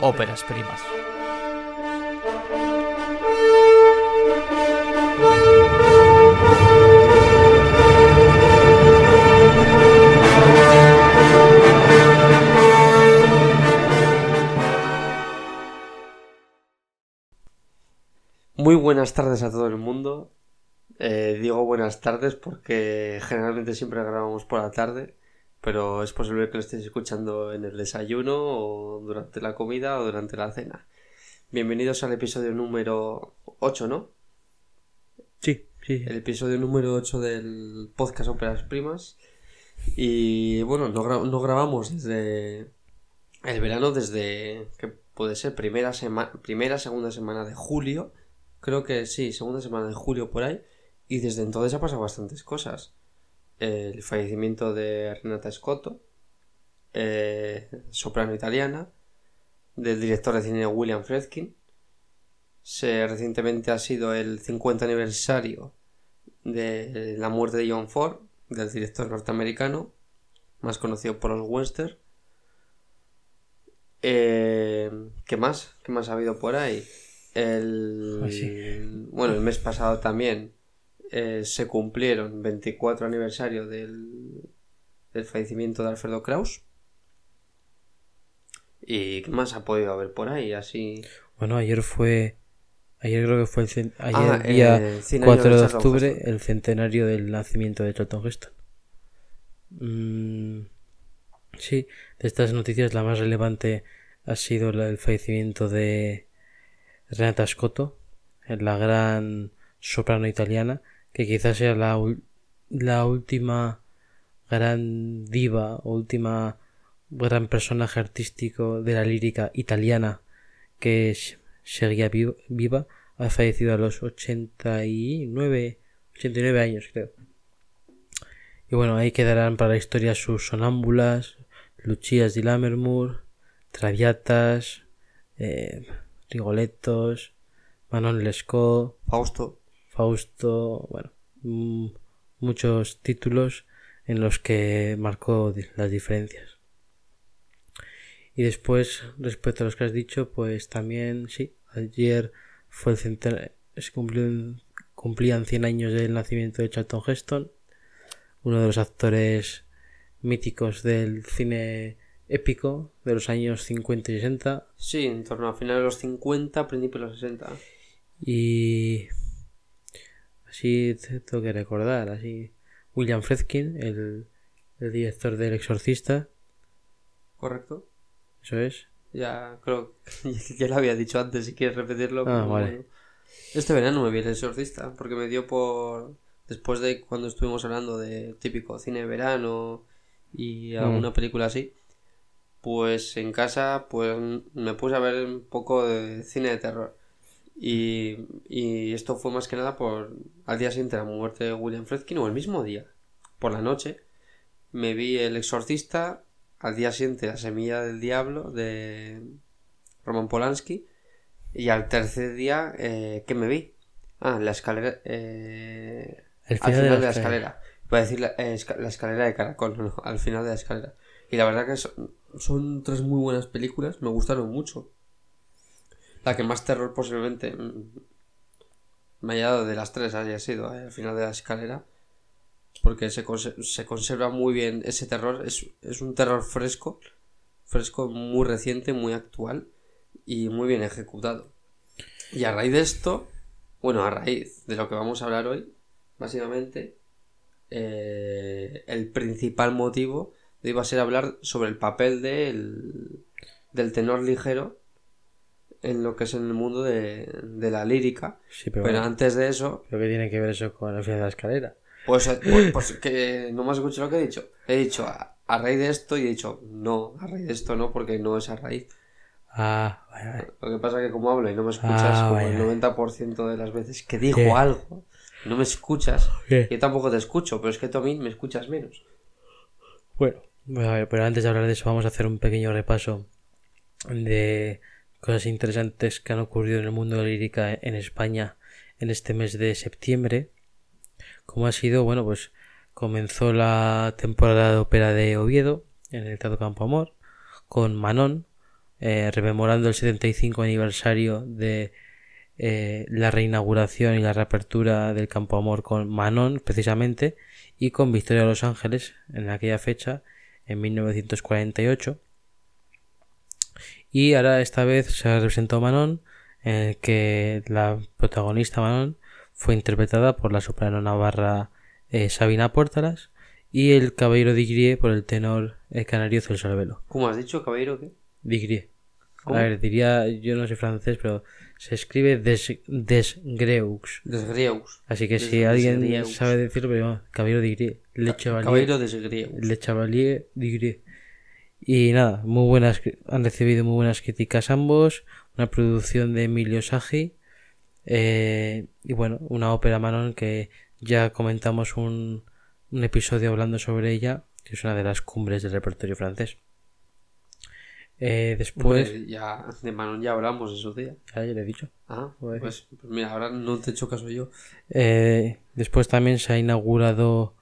óperas primas. Muy buenas tardes a todo el mundo. Eh, digo buenas tardes porque generalmente siempre grabamos por la tarde, pero es posible que lo estéis escuchando en el desayuno o durante la comida o durante la cena. Bienvenidos al episodio número 8, ¿no? Sí, sí. El episodio número 8 del podcast Óperas Primas. Y bueno, no, gra- no grabamos desde el verano, desde que puede ser primera, sema- primera, segunda semana de julio. Creo que sí, segunda semana de julio por ahí. Y desde entonces ha pasado bastantes cosas. El fallecimiento de Renata Scotto, eh, soprano italiana, del director de cine William Friedkin. Se, recientemente ha sido el 50 aniversario de la muerte de John Ford, del director norteamericano, más conocido por los western. Eh, ¿Qué más? ¿Qué más ha habido por ahí? El, sí. Bueno, el mes pasado también eh, se cumplieron 24 aniversario del, del fallecimiento de Alfredo Kraus. ¿Y qué más ha podido haber por ahí? Así. Bueno, ayer fue. Ayer creo que fue el, ayer Ah, día eh, 100 años 4 de octubre, Heston. el centenario del nacimiento de Charlton Heston. Mm, sí, de estas noticias la más relevante ha sido la- el fallecimiento de Renata Scotto, la gran soprano italiana, que quizás sea la, la última gran diva o última gran personaje artístico de la lírica italiana que seguía vi- viva, ha fallecido a los 89, 89 años creo. Y bueno, ahí quedarán para la historia sus sonámbulas, Lucias di Lammermoor, Traviatas, eh, Rigolettos, Manon Lescaut, Fausto. Fausto, bueno, muchos títulos en los que marcó las diferencias. Y después, respecto a los que has dicho, pues también, sí, ayer fue el centen- se cumplió- cumplían 100 años del nacimiento de Charlton Heston, uno de los actores míticos del cine épico de los años 50 y 60, Sí, en torno a finales de los 50, principios de los 60. Y así te- tengo que recordar, así William Friedkin, el, el director del Exorcista, ¿Correcto? eso es. Ya creo que ya lo había dicho antes, si quieres repetirlo. Ah, pero vale. bueno. Este verano me vi el exorcista, porque me dio por... Después de cuando estuvimos hablando de típico cine de verano y alguna película así, pues en casa pues me puse a ver un poco de cine de terror. Y, y esto fue más que nada por al día siguiente de la muerte de William Friedkin o el mismo día, por la noche, me vi El Exorcista, al día siguiente La Semilla del Diablo de Roman Polanski y al tercer día, eh, ¿qué me vi? Ah, la escalera... eh, El al final de la de la escalera. Iba a decir la, eh, la escalera de caracol, no, no, al final de la escalera. Y la verdad que son, son tres muy buenas películas, me gustaron mucho. La que más terror posiblemente mm, me haya dado de las tres haya sido eh, al final de la escalera. Porque se, se conserva muy bien ese terror. Es, es un terror fresco. Fresco, muy reciente, muy actual. Y muy bien ejecutado. Y a raíz de esto, bueno, a raíz de lo que vamos a hablar hoy, básicamente, eh, el principal motivo iba a ser hablar sobre el papel del, del tenor ligero en lo que es en el mundo de, de la lírica. Sí, pero, Pero bueno, antes de eso, ¿pero ¿qué tiene que ver eso con el final de la escalera? pues, eh, pues, pues que no me has escuchado lo que he dicho. He dicho a, a raíz de esto y he dicho no, a raíz de esto no, porque no es a raíz. Ah, vale, vale. Lo que pasa es que como hablo y no me escuchas, Ah, como el vale. 90% de las veces que digo ¿Qué? algo, no me escuchas, ¿Qué? yo tampoco te escucho, pero es que tú a mí me escuchas menos. Bueno, bueno, a ver, pero antes de hablar de eso vamos a hacer un pequeño repaso de cosas interesantes que han ocurrido en el mundo de la lírica en España en este mes de septiembre. Como ha sido, bueno, pues comenzó la temporada de ópera de Oviedo en el Teatro Campo Amor con Manon, eh, rememorando el 75 aniversario de eh, la reinauguración y la reapertura del Campo Amor con Manon, precisamente, y con Victoria de Los Ángeles en aquella fecha, en 1948. Y ahora esta vez se representó Manon, en el que la protagonista Manon fue interpretada por la soprano navarra eh, Sabina Pórtalas y el caballero Digrie por el tenor eh, canario Celso Albelo. ¿Cómo has dicho, caballero? ¿Qué? Digrie. ¿Cómo? A ver, diría, yo no soy francés, pero se escribe des, desgreux. Desgrieus. Así que Des- si alguien sabe decirlo, pero no, caballero Digrie. Le Chevalier, Caballero. Le Chevalier Digrie. Y nada, muy buenas, han recibido muy buenas críticas ambos. Una producción de Emilio Sagi. eh, y bueno, una ópera Manon que ya comentamos un, un episodio hablando sobre ella, que es una de las cumbres del repertorio francés. Eh, después, ya, de Manon ya hablamos en su día. ya, ya le he dicho. Ah, pues, pues mira, ahora no te he hecho caso yo. Eh, después también se ha inaugurado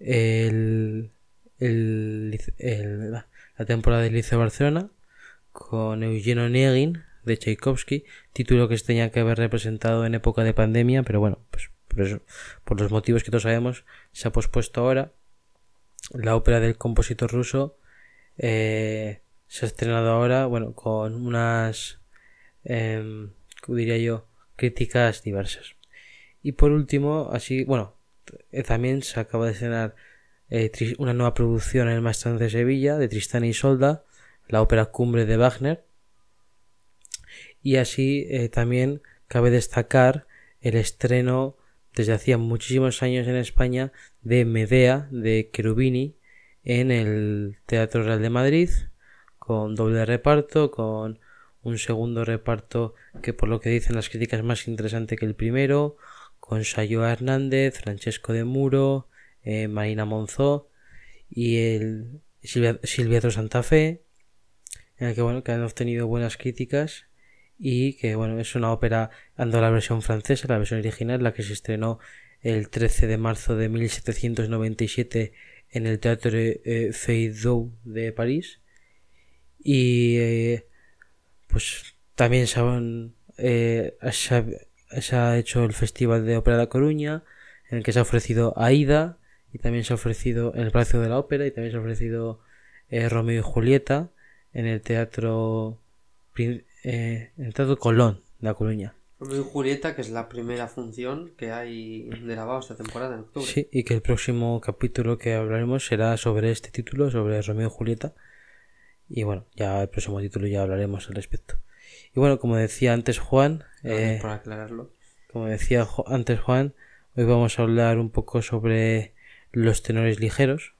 el, el, el- la temporada del Liceo Barcelona con Eugenio Onegin de Tchaikovsky, título que se tenía que haber representado en época de pandemia, pero bueno, pues por, eso, por los motivos que todos sabemos, se ha pospuesto ahora. La ópera del compositor ruso eh, se ha estrenado ahora, bueno, con unas, em, ¿cómo diría yo?, críticas diversas. Y por último, así, bueno, eh, también se acaba de estrenar eh, una nueva producción en el Maestranza de Sevilla de Tristán y Isolda, la ópera Cumbre de Wagner. Y así eh, también cabe destacar el estreno desde hacía muchísimos años en España de Medea de Cherubini en el Teatro Real de Madrid con doble reparto, con un segundo reparto que por lo que dicen las críticas es más interesante que el primero, con Sayoa Hernández, Francesco de Muro, eh, Marina Monzó y el Silvia, Santa Fe, en el que bueno, que han obtenido buenas críticas y que bueno, es una ópera, ando la versión francesa, la versión original, la que se estrenó el 13 de marzo de 1797 en el Teatro eh, Feydeau de París. Y eh, pues también eh, se, ha, se ha hecho el Festival de Ópera de Coruña en el que se ha ofrecido Aida y también se ha ofrecido en el Palacio de la Ópera y también se ha ofrecido eh, Romeo y Julieta en el Teatro eh, en el Teatro Colón de La Coruña. Romeo y Julieta, que es la primera función que hay de lavado esta temporada en octubre. Sí, y que el próximo capítulo que hablaremos será sobre este título, sobre Romeo y Julieta. Y bueno, ya el próximo título ya hablaremos al respecto. Y bueno, como decía antes Juan, eh, por aclararlo. como decía antes Juan, hoy vamos a hablar un poco sobre los tenores ligeros,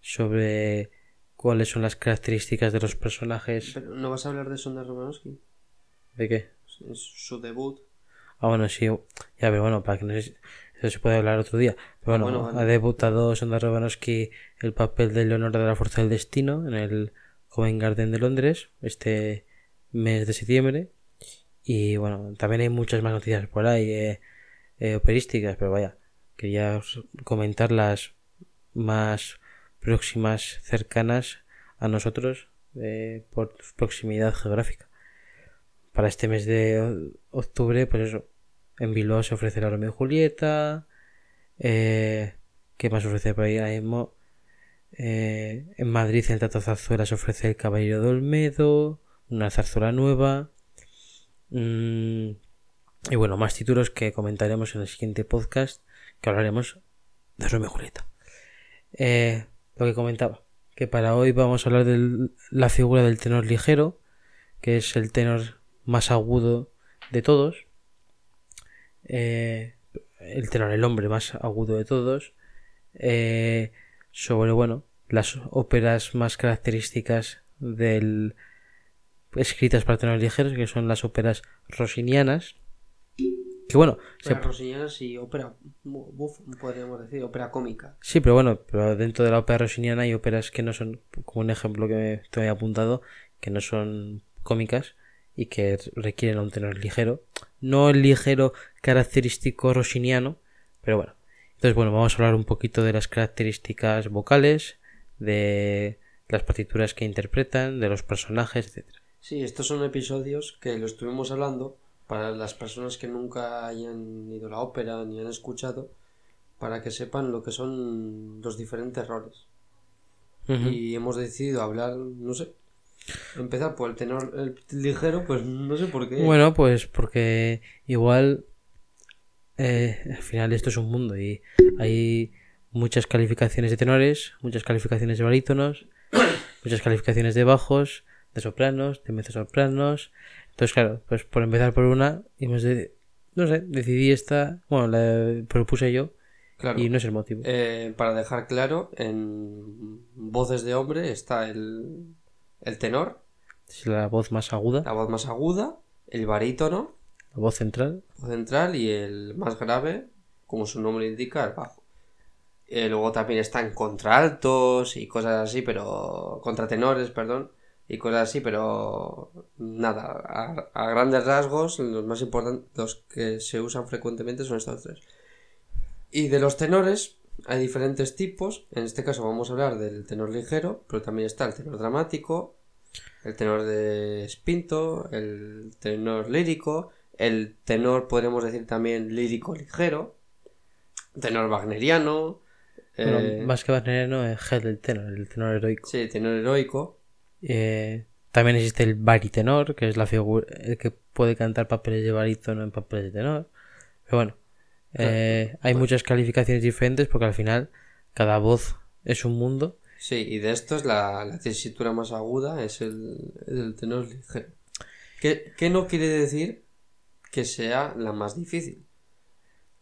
sobre cuáles son las características de los personajes. Pero ¿no vas a hablar de Sonda Romanowski? ¿De qué? Es su debut. Ah, bueno, sí, ya, pero bueno, para que no es- eso se puede hablar otro día. Pero bueno, Bueno, vale. ha debutado Sonda Robanowski el papel de Leonora de la Fuerza del Destino en el Covent Garden de Londres este mes de septiembre. Y bueno, también hay muchas más noticias por ahí, eh, eh, operísticas, pero vaya, quería comentar las más próximas, cercanas a nosotros por proximidad geográfica. Para este mes de octubre, pues en Bilbao se ofrece la Romeo y Julieta. Eh, ¿Qué más ofrece por ahí? Hay mo- eh, en Madrid, en Teatro Zarzuela, se ofrece El Caballero de Olmedo, una zarzuela nueva. Mm, y bueno, más títulos que comentaremos en el siguiente podcast, que hablaremos de Romeo y. Eh, lo que comentaba, que para hoy vamos a hablar de la figura del tenor ligero, que es el tenor más agudo de todos. Eh, el tenor, el hombre más agudo de todos. Eh, sobre, bueno, las óperas más características del escritas para tenores ligeros, que son las óperas rosinianas. Que bueno, se- Ópera rosinianas y ópera buff, podríamos decir, ópera cómica. Sí, pero bueno, pero dentro de la ópera rosiniana hay óperas que no son, como un ejemplo que me te he apuntado, que no son cómicas y que requieren un tenor ligero. No el ligero característico rosiniano, pero bueno. Entonces, bueno, vamos a hablar un poquito de las características vocales, de las partituras que interpretan, de los personajes, etcétera. Sí, estos son episodios que lo estuvimos hablando para las personas que nunca hayan ido a la ópera ni han escuchado, para que sepan lo que son los diferentes roles. Y hemos decidido hablar, no sé, empezar por el tenor el ligero, pues no sé por qué. Bueno, pues porque igual eh, al final esto es un mundo y hay muchas calificaciones de tenores, muchas calificaciones de barítonos, muchas calificaciones de bajos, de sopranos, de mezzosopranos. Entonces, claro, pues por empezar por una, de, no sé, decidí esta, bueno, la propuse yo claro. y no es el motivo. Eh, para dejar claro, en voces de hombre está el, el tenor, Es la voz más aguda, la voz más aguda, el barítono, la voz central. voz central y el más grave, como su nombre indica, el bajo. Eh, luego también están contraltos y cosas así, pero. contratenores, perdón, y cosas así, pero. nada, a, a grandes rasgos, los más importantes, los que se usan frecuentemente son estos tres. Y de los tenores, hay diferentes tipos. En este caso vamos a hablar del tenor ligero, pero también está el tenor dramático, el tenor de spinto, el tenor lírico, el tenor podríamos decir también lírico ligero, tenor wagneriano, Bueno, eh, más que wagneriano es el tenor, el tenor heroico. sí, tenor heroico, Eh, también existe el baritenor, que es la figura el que puede cantar papeles de barítono en papeles de tenor. Pero bueno, eh, hay muchas calificaciones diferentes porque al final cada voz es un mundo. sí, y de estos la, la tesitura más aguda es el, el tenor ligero. ¿Qué, qué no quiere decir que sea la más difícil?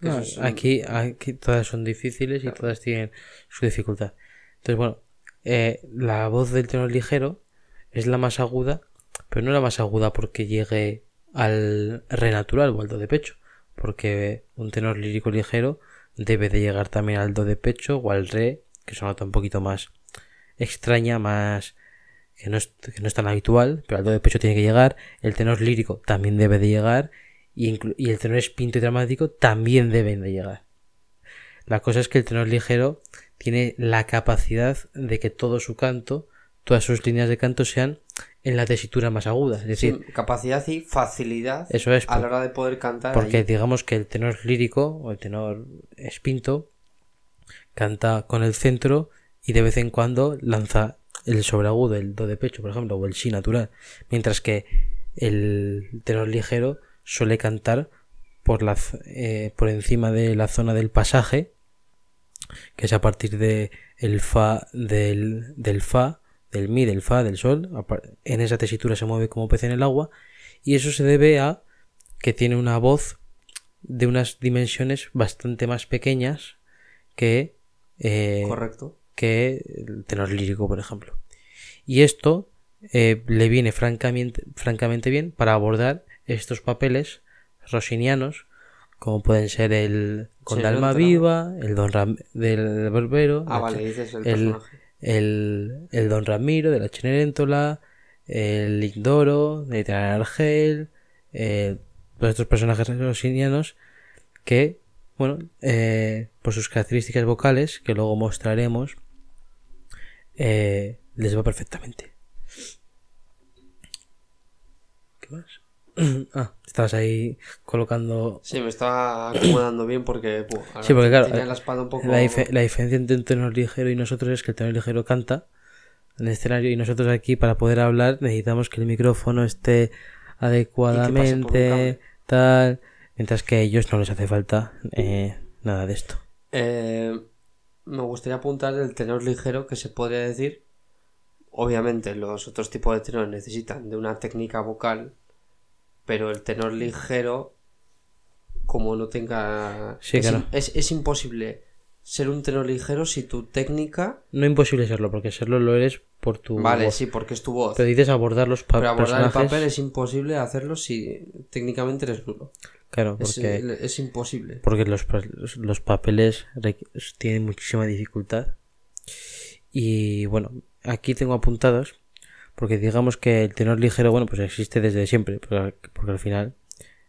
Que No, aquí, aquí todas son difíciles y todas tienen su dificultad. Entonces, bueno, eh, la voz del tenor ligero es la más aguda, pero no la más aguda porque llegue al re natural o al do de pecho, porque un tenor lírico ligero debe de llegar también al do de pecho o al re, que es una un poquito más extraña, más que no, es, tan habitual, pero al do de pecho tiene que llegar, el tenor lírico también debe de llegar y, y el tenor espinto y dramático también deben de llegar. La cosa es que el tenor ligero tiene la capacidad de que todo su canto, todas sus líneas de canto sean en la tesitura más aguda. Es decir, Sí, capacidad y facilidad eso es a la hora de poder cantar. porque ahí. digamos que el tenor lírico o el tenor espinto canta con el centro y de vez en cuando lanza el sobreagudo, el do de pecho, por ejemplo, o el si natural, mientras que el tenor ligero suele cantar por la eh, por encima de la zona del pasaje, que es a partir de el fa del, del fa, del mi, del fa, del sol, en esa tesitura se mueve como pez en el agua y eso se debe a que tiene una voz de unas dimensiones bastante más pequeñas que, eh, Correcto. que el tenor lírico, por ejemplo. Y esto eh, le viene francamente, francamente bien para abordar estos papeles rosinianos, como pueden ser el Con Sí, Alma Viva, el Don Ram del Barbero, Ah, la vale, el, el, personaje. El, el Don Ramiro de la Cenerentola, el Lindoro de Tenar Argel, eh, todos estos personajes rosinianos que, bueno, eh, por sus características vocales, que luego mostraremos, eh, les va perfectamente. ¿Qué más? ah, estabas ahí colocando Sí, me estaba acomodando bien porque. ahora Sí, porque claro, tenía la espada un poco. La, la diferencia entre un tenor ligero y nosotros es que el tenor ligero canta en el escenario y nosotros aquí para poder hablar necesitamos que el micrófono esté adecuadamente tal mientras que a ellos no les hace falta eh, nada de esto Eh, me gustaría apuntar el tenor ligero que se podría decir. Obviamente, los otros tipos de tenores necesitan de una técnica vocal, pero el tenor ligero, como no tenga. Sí, es, claro. es, es imposible ser un tenor ligero si tu técnica. no imposible serlo porque serlo lo eres por tu Vale, voz. sí, porque es tu voz. pero dices abordar los pa- Pero abordar el papel es imposible hacerlo si técnicamente eres nulo. claro Es, porque es imposible. porque los, los- papeles tienen muchísima dificultad. Y bueno, aquí tengo apuntados, porque digamos que el tenor ligero, bueno, pues existe desde siempre, porque, al final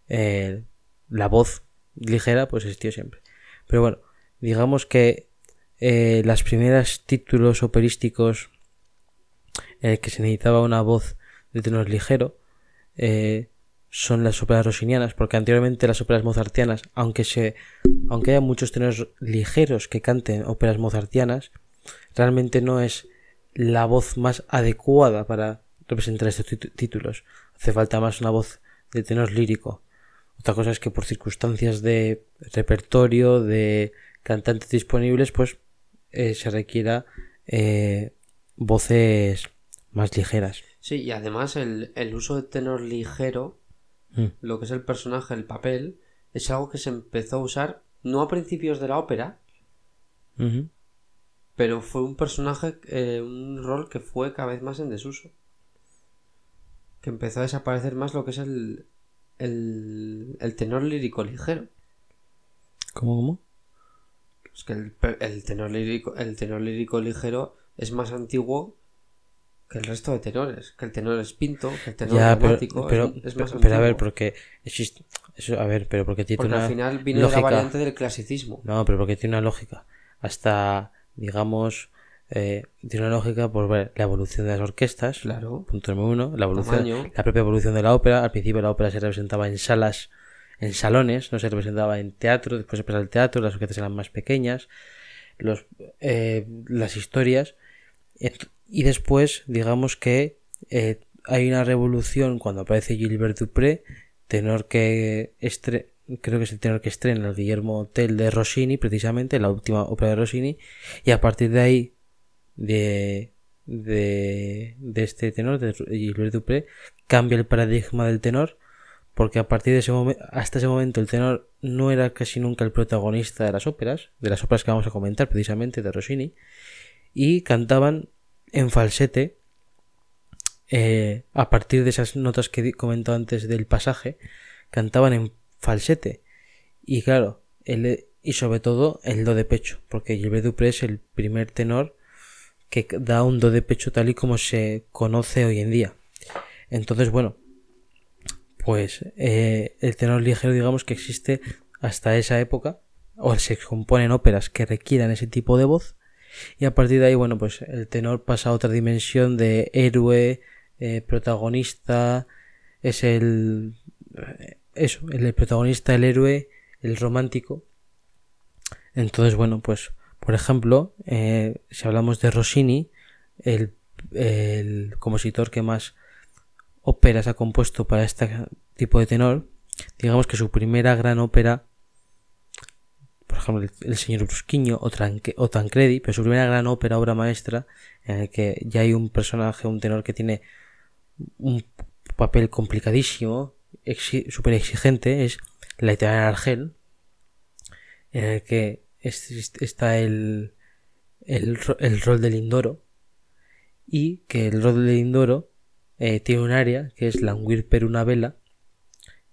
eh, la voz ligera pues existió siempre. Pero bueno, digamos que eh, las primeras títulos operísticos en el que se necesitaba una voz de tenor ligero eh, son las óperas rossinianas, porque anteriormente las óperas mozartianas, aunque se aunque haya muchos tenores ligeros que canten óperas mozartianas, realmente no es la voz más adecuada para representar estos títulos. Hace falta más una voz de tenor lírico. Otra cosa es que por circunstancias de repertorio, de cantantes disponibles, pues eh, se requiera eh, voces más ligeras. Sí, y además el, el uso de tenor ligero, Mm. lo que es el personaje, el papel, es algo que se empezó a usar no a principios de la ópera. Pero fue un personaje, eh, un rol que fue cada vez más en desuso. Que empezó a desaparecer más lo que es el, el, el tenor lírico ligero. ¿Cómo, cómo? Es que el, el tenor lírico, el tenor lírico ligero es más antiguo que el resto de tenores. Que el tenor espinto, que el tenor Ya, pero, romántico. pero, es, es más pero, pero a ver, porque existe... Eso, a ver, pero porque tiene Porque una al final viene lógica... la variante del clasicismo. No, pero porque tiene una lógica. Hasta, digamos, eh, tiene una lógica por ver la evolución de las orquestas. Claro. Punto número uno. La evolución, Tamaño. la propia evolución de la ópera. Al principio la ópera se representaba en salas, en salones, no se representaba en teatro. Después se pasa al teatro, las orquestas eran más pequeñas. Los, eh, las historias. Y después, digamos que eh, hay una revolución cuando aparece Gilbert Dupré, tenor que estre creo que es el tenor que estrena el Guillermo Tell de Rossini, precisamente, la última ópera de Rossini, y a partir de ahí, de, de, de este tenor, de Gilbert Dupré, cambia el paradigma del tenor, porque a partir de ese momento, hasta ese momento el tenor no era casi nunca el protagonista de las óperas, de las óperas que vamos a comentar precisamente de Rossini, y cantaban en falsete, eh, a partir de esas notas que he comentado antes del pasaje, cantaban en falsete. Y claro, el, y sobre todo el do de pecho, porque Gilbert Dupré es el primer tenor que da un do de pecho tal y como se conoce hoy en día. Entonces, bueno, pues eh, el tenor ligero, digamos que existe hasta esa época, o se componen óperas que requieran ese tipo de voz, y a partir de ahí, bueno, pues el tenor pasa a otra dimensión de héroe, eh, protagonista, es el. Eso, el, protagonista, el héroe, el romántico. Entonces, bueno, pues, por ejemplo, eh, si hablamos de Rossini, el, compositor que más óperas ha compuesto para este tipo de tenor, digamos que su primera gran ópera por ejemplo, el, señor Brusquiño o, o Tancredi, pero su primera gran ópera, obra maestra, en el que ya hay un personaje, un tenor que tiene un papel complicadísimo, exi- súper exigente, es La italiana Argel, en el que es- es- está el, el, el rol del Indoro, y que el rol del Indoro eh, tiene un área que es Languir per una vela,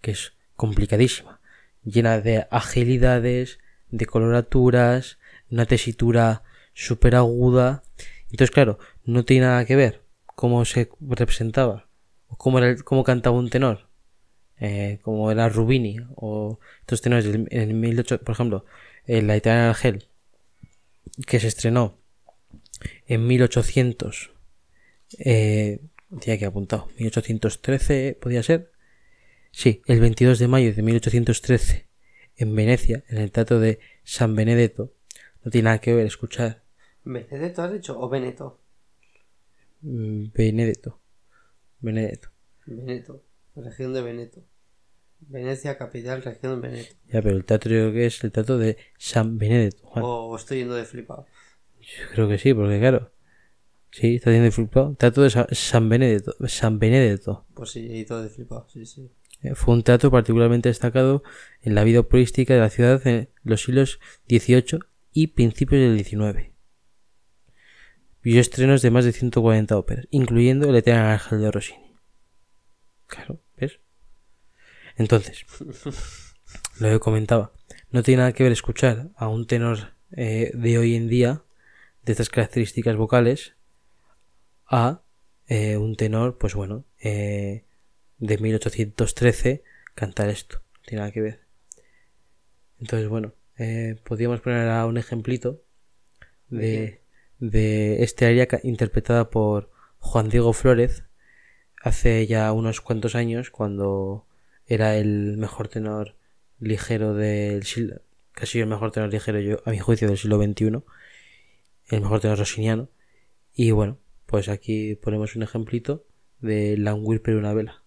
que es complicadísima, llena de agilidades, de coloraturas, una tesitura súper aguda. Entonces, claro, no tiene nada que ver cómo se representaba, o cómo, era cómo cantaba un tenor, eh, como era Rubini, o estos tenores en el 1800, por ejemplo, en la italiana de Argel, que se estrenó en 1800, eh, tenía que apuntado, 1813 podía ser, sí, el 22 de mayo de 1813 en Venecia, en el teatro de San Benedetto, no tiene nada que ver escuchar ¿Benedetto has dicho? ¿O Veneto? mm, Benedetto. Benedetto. Región de Veneto. Venecia, capital, región de Veneto. Ya, pero el teatro yo creo que es el teatro de San Benedetto. Juan. O estoy yendo de flipado. Yo creo que sí, porque claro. Sí, está haciendo flipado. Teatro de Sa- San Benedetto. San Benedetto. Pues sí, he ido de flipado, sí, sí. Eh, Fue un teatro particularmente destacado en la vida operística de la ciudad en los siglos XVIII y principios del XIX. Vio estrenos de más de 140 óperas, incluyendo el Eterno Ángel de Rossini. Claro, ¿ves? Entonces, lo que comentaba, no tiene nada que ver escuchar a un tenor eh, de hoy en día de estas características vocales a eh, un tenor, pues bueno, eh, de 1813 cantar esto. No tiene nada que ver. Entonces, bueno, eh, podríamos poner a un ejemplito de, de este área interpretada por Juan Diego Flórez, hace ya unos cuantos años, cuando era el mejor tenor ligero del siglo, casi el mejor tenor ligero yo, a mi juicio del siglo XXI, el mejor tenor rossiniano. Y bueno, pues aquí ponemos un ejemplito de Languir per una vela.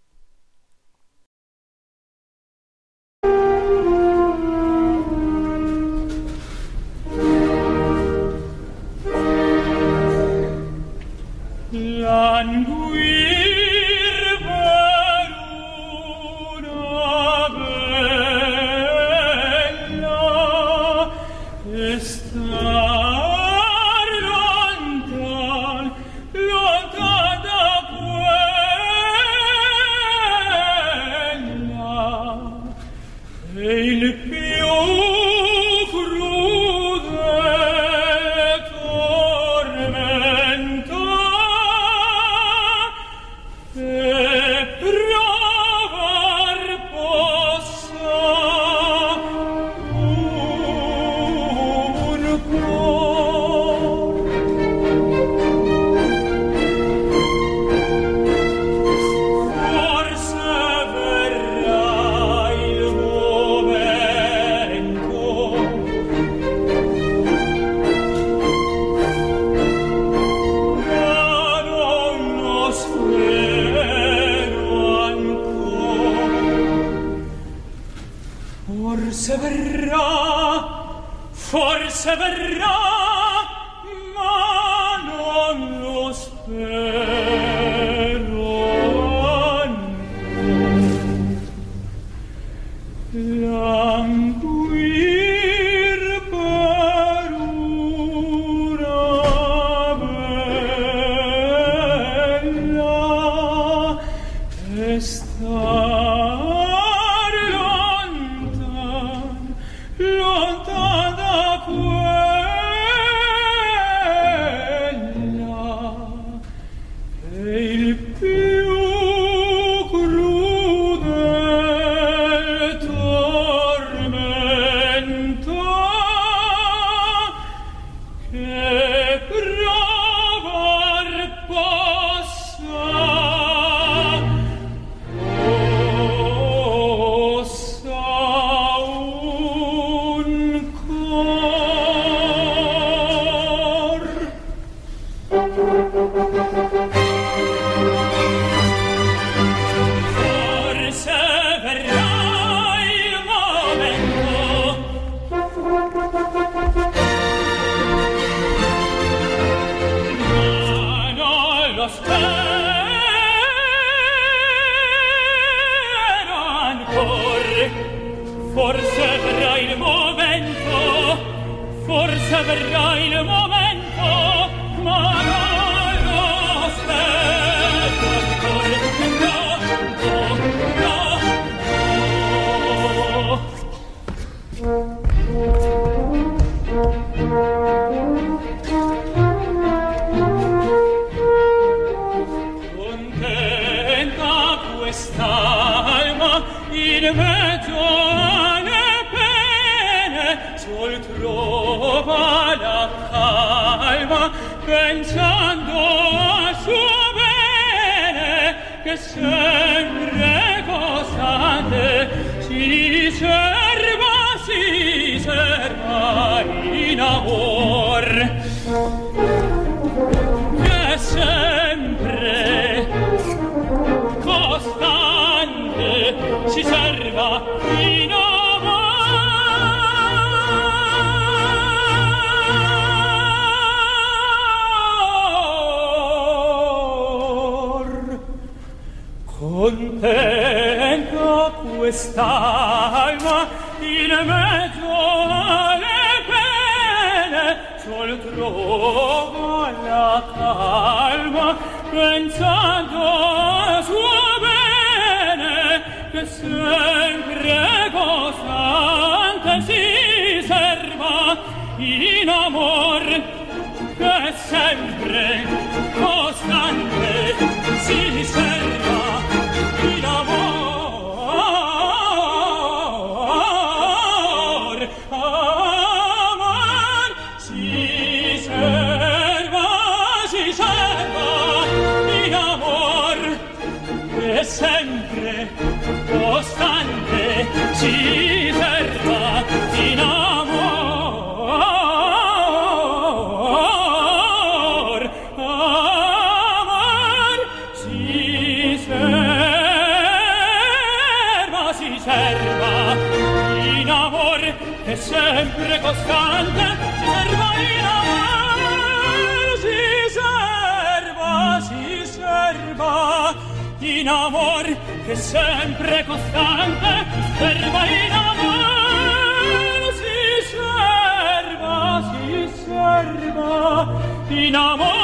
In amor che sempre costante serva in amor si serva si serva in amor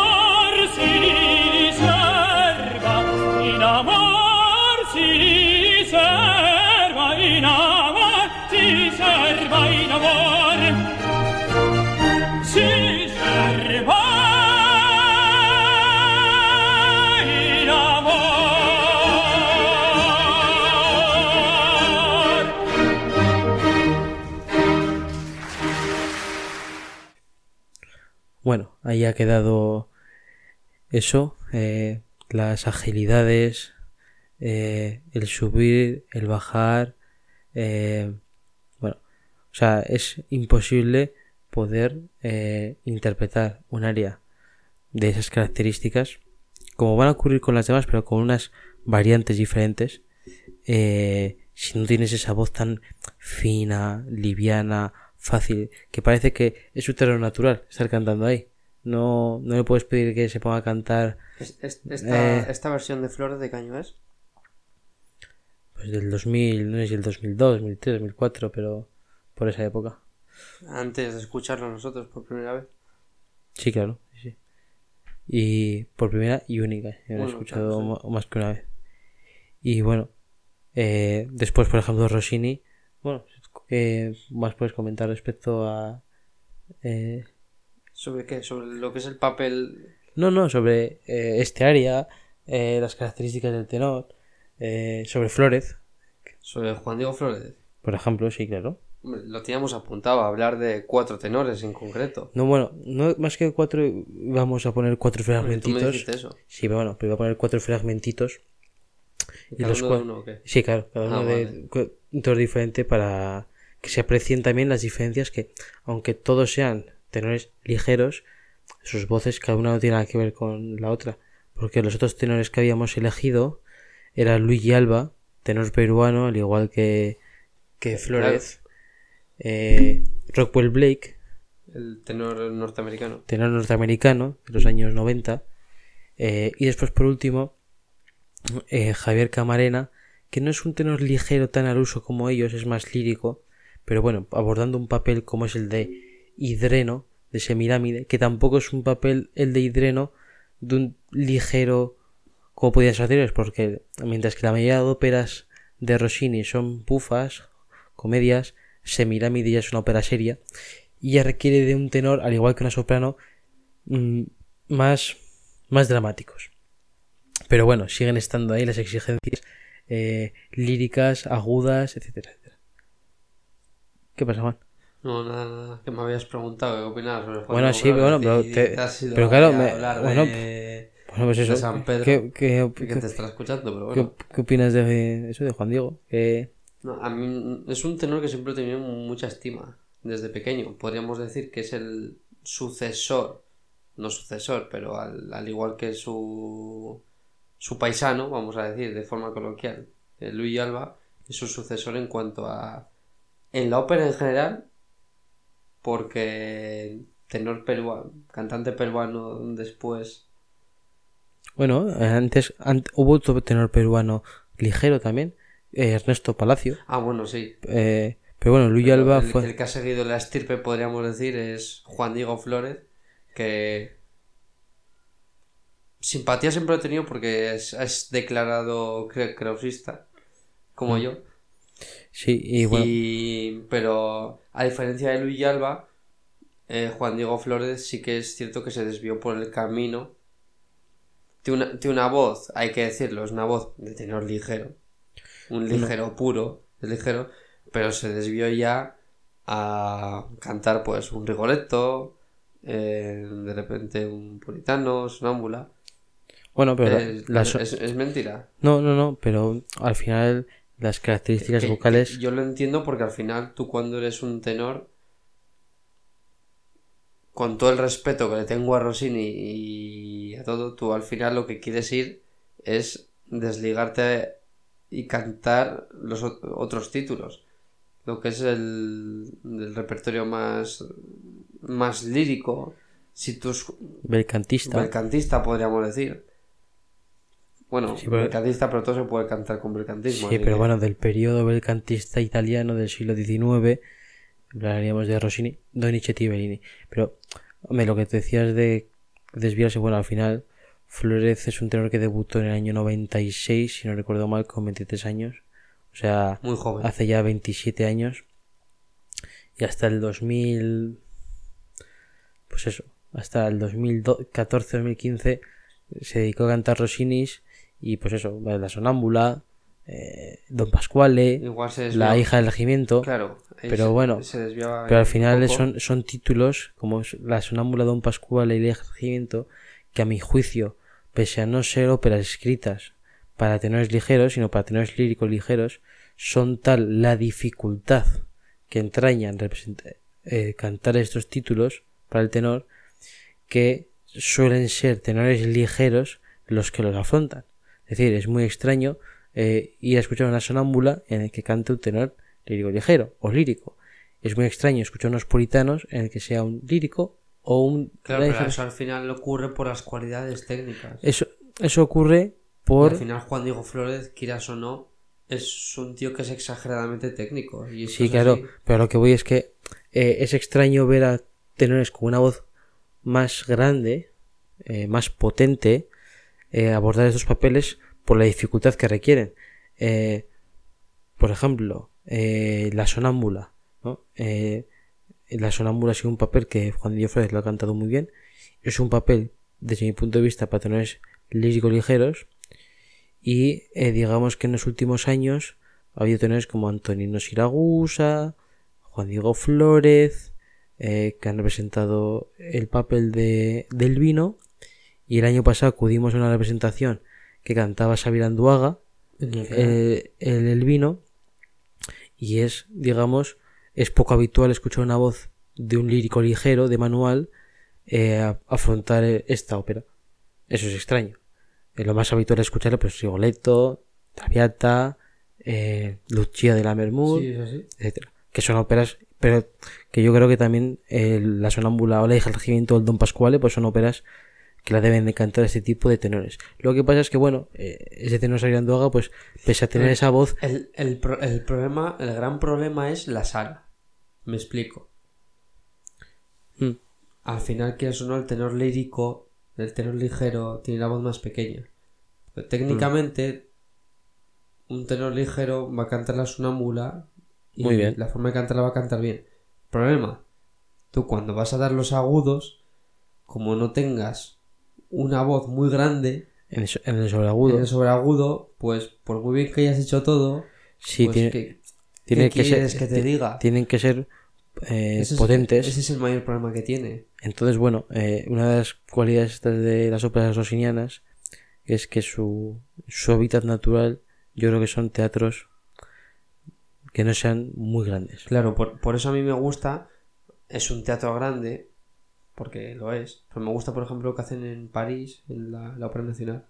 ahí ha quedado eso, eh, las agilidades, eh, el subir, el bajar, eh, bueno, o sea, es imposible poder eh, interpretar un área de esas características, como van a ocurrir con las demás, pero con unas variantes diferentes, eh, si no tienes esa voz tan fina, liviana, fácil, que parece que es su terreno natural estar cantando ahí. No, no le puedes pedir que se ponga a cantar Es- es- esta, Eh. esta versión de Flores de Caño es. pues, del 2000, no sé si el 2002, 2003, 2004, pero por esa época. Antes de escucharlo nosotros por primera vez. Sí, claro. sí. Y por primera y única. Yo lo he escuchado claro, ma- más que una vez. Y bueno, eh, después, por ejemplo, Rossini. Bueno, ¿qué más puedes comentar respecto a. eh, ¿Sobre qué? Sobre lo que es el papel. no, no, sobre eh, este área, eh, las características del tenor, eh, sobre Flórez, Sobre Juan Diego Flores. por ejemplo, sí, claro. Lo teníamos apuntado, a hablar de cuatro tenores en concreto. No, bueno, no, más que cuatro, vamos a poner cuatro Tú me fragmentitos. dijiste eso. Sí, pero bueno, pero voy a poner cuatro fragmentitos. ¿Y cada los uno de cua- uno o qué? Sí, claro, cada Ah, uno de vale. cu- un tono diferente para que se aprecien también las diferencias que, aunque todos sean tenores ligeros, sus voces cada una no tiene nada que ver con la otra. Porque los otros tenores que habíamos elegido era Luigi Alba, tenor peruano, al igual que, que Flores, eh, Rockwell Blake, El tenor norteamericano. tenor norteamericano de los años 90. eh, y después, por último, eh, Javier Camarena, que no es un tenor ligero tan al uso como ellos, es más lírico, pero bueno, abordando un papel como es el de Hidreno, de Semirámide, que tampoco es un papel el de Hidreno de un ligero como podían ser anteriores, porque mientras que la mayoría de óperas de Rossini son bufas, comedias, Semirámide ya es una ópera seria, y ya requiere de un tenor, al igual que una soprano, mm, más, más dramáticos. Pero bueno, siguen estando ahí las exigencias eh, líricas, agudas, etcétera, etcétera. ¿Qué pasa, Juan? No, nada, nada. Que me habías preguntado qué opinabas sobre Juan Bueno, Diego sí, bueno, pero te- te has ido pero claro, me- bueno, de... Bueno, pues eso. De San Pedro. ¿Qué, qué, que te estará escuchando, pero bueno. qué opinas de eso de Juan Diego? No, a mí es un tenor que siempre he tenido mucha estima desde pequeño. Podríamos decir que es el sucesor, no sucesor, pero al, al igual que su, su paisano, vamos a decir de forma coloquial, eh, Luis Alba, es su sucesor en cuanto a... En la ópera en general, porque tenor peruano, cantante peruano después... Bueno, antes ant- hubo otro tenor peruano ligero también, eh, Ernesto Palacio. Ah, bueno, sí. eh, pero bueno, Luis Pero Alba el, fue. el que ha seguido la estirpe, podríamos decir, es Juan Diego Flores, que simpatía siempre he tenido porque es, es declarado cre- krausista, como Mm. yo. Sí, y bueno. Y- pero a diferencia de Luis Alba, eh, Juan Diego Flores sí que es cierto que se desvió por el camino. Tiene una, tiene una voz, hay que decirlo, es una voz de tenor ligero. Un ligero puro, es ligero, pero se desvió ya a cantar pues un Rigoletto, eh, de repente un puritano, sonámbula. Bueno, pero la- es- es mentira. No, no, no, pero al final las características Que- vocales. que yo lo entiendo porque al final tú cuando eres un tenor, con todo el respeto que le tengo a Rossini y a todo, tú al final lo que quieres ir es desligarte y cantar los ot- otros títulos. lo que es el, el repertorio más, más lírico, si tú es Belcantista. belcantista, podríamos decir. Bueno, Sí, pero- belcantista, pero todo se puede cantar con belcantismo. Sí, pero que- bueno, del periodo belcantista italiano del siglo XIX, hablaríamos de Rossini, Donizetti y Bellini. Pero, hombre, lo que te decías de desviarse, bueno, al final, Flórez es un tenor que debutó en el año 96, si no recuerdo mal, con 23 años. O sea, Muy joven. hace ya 27 años. Y hasta el 2000. Pues eso, hasta el 2014-2015 se dedicó a cantar Rossinis y pues eso, La Sonámbula, eh, Don se La hija del regimiento. Claro. Pero se- bueno, se Pero al final son, son títulos como La Sonámbula Don Pascual y El Regimiento que a mi juicio, pese a no ser óperas escritas para tenores ligeros, sino para tenores líricos ligeros, son tal la dificultad que entrañan eh, cantar estos títulos para el tenor que suelen ser tenores ligeros los que los afrontan. Es decir, es muy extraño eh, ir a escuchar una sonámbula en el que cante un tenor lírico ligero o lírico. Es muy extraño escuchar unos puritanos en el que sea un lírico o un Claro, pero eso al final ocurre por las cualidades técnicas. Eso, eso ocurre por Al final Juan Diego Flores, quieras o no, es un tío que es exageradamente técnico. Y Sí, claro, así. pero lo que voy es que eh, es extraño ver a tenores con una voz más grande, eh, más potente, eh, abordar estos papeles por la dificultad que requieren. Eh, por ejemplo, eh, la sonámbula. la sonámbula sido un papel que Juan Diego Flores lo ha cantado muy bien. Es un papel, desde mi punto de vista, para tenores líricos ligeros. Y digamos que en los últimos años ha habido tenores como Antonino Siragusa, Juan Diego Flórez, eh, que han representado el papel de, del vino. Y el año pasado acudimos a una representación que cantaba Xavier Anduaga, eh, el, el vino. Y es, digamos, es poco habitual escuchar una voz de un lírico ligero, de manual, eh, a- afrontar eh, esta ópera. Eso es extraño. Eh, lo más habitual es escuchar pues Rigoletto, Traviata, eh, Lucia de la Mermud, Sí, etcétera que son óperas pero que yo creo que también la sonámbula o la hija del el Don Pasquale pues son óperas que la deben de cantar este tipo de tenores lo que pasa es que bueno eh, ese tenor Xavier Anduaga pues pese a tener esa voz El, el, el problema, el gran problema es la sala. Me explico. mm, Al final, quieras o no, el tenor lírico, el tenor ligero, tiene la voz más pequeña. Pero técnicamente, un tenor ligero va a cantar la sonámbula y Muy bien. la forma de cantarla va a cantar bien. Problema, tú cuando vas a dar los agudos, como no tengas una voz muy grande en, el, so- en el sobreagudo en el sobreagudo, pues por muy bien que hayas hecho todo, sí pues, tiene, ¿qué- tiene qué que ser que te diga? tienen que ser eh, Ese es- potentes ese es el mayor problema que tiene. Entonces, bueno, eh, una de las cualidades de las óperas rossinianas es que su, su hábitat natural, yo creo que son teatros que no sean muy grandes. Claro, por, por eso a mí me gusta. Es un teatro grande, porque lo es. Pero me gusta, por ejemplo, lo que hacen en París, en la, la Ópera Nacional.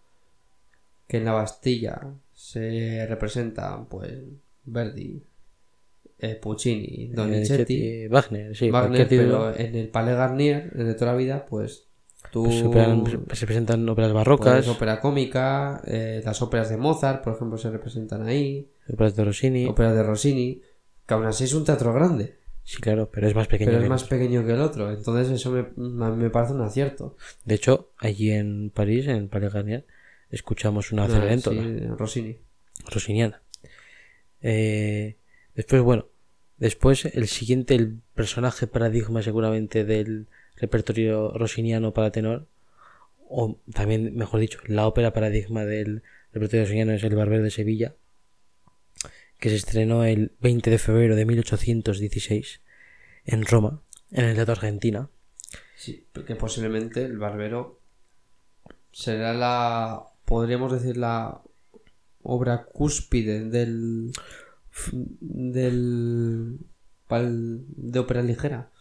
Que en la Bastilla se representan, pues, Verdi, eh, Puccini, Donizetti, Eh, Wagner, sí, Wagner, pero en el Palais Garnier, en el de toda la vida, pues, tú... Pues se presentan óperas barrocas, pues, ópera cómica, eh, las óperas de Mozart, por ejemplo, se representan ahí, óperas de Rossini. óperas de Rossini, que aún así es un teatro grande. Sí, claro, pero es más pequeño. pero que es más pequeño que el otro. Entonces eso me, me parece un acierto. De hecho, allí en París, en Palais Garnier, escuchamos una Ah, Cenerentola. sí, Rossini. rossiniana. Eh, después, bueno, después el siguiente, el personaje paradigma seguramente del repertorio rossiniano para tenor, o también, mejor dicho, la ópera paradigma del repertorio rossiniano es El Barber de Sevilla, que se estrenó el 20 de febrero de 1816 en Roma, en el Teatro Argentina. Sí, porque posiblemente el barbero será la, podríamos decir, la obra cúspide del, del, pal- de ópera ligera,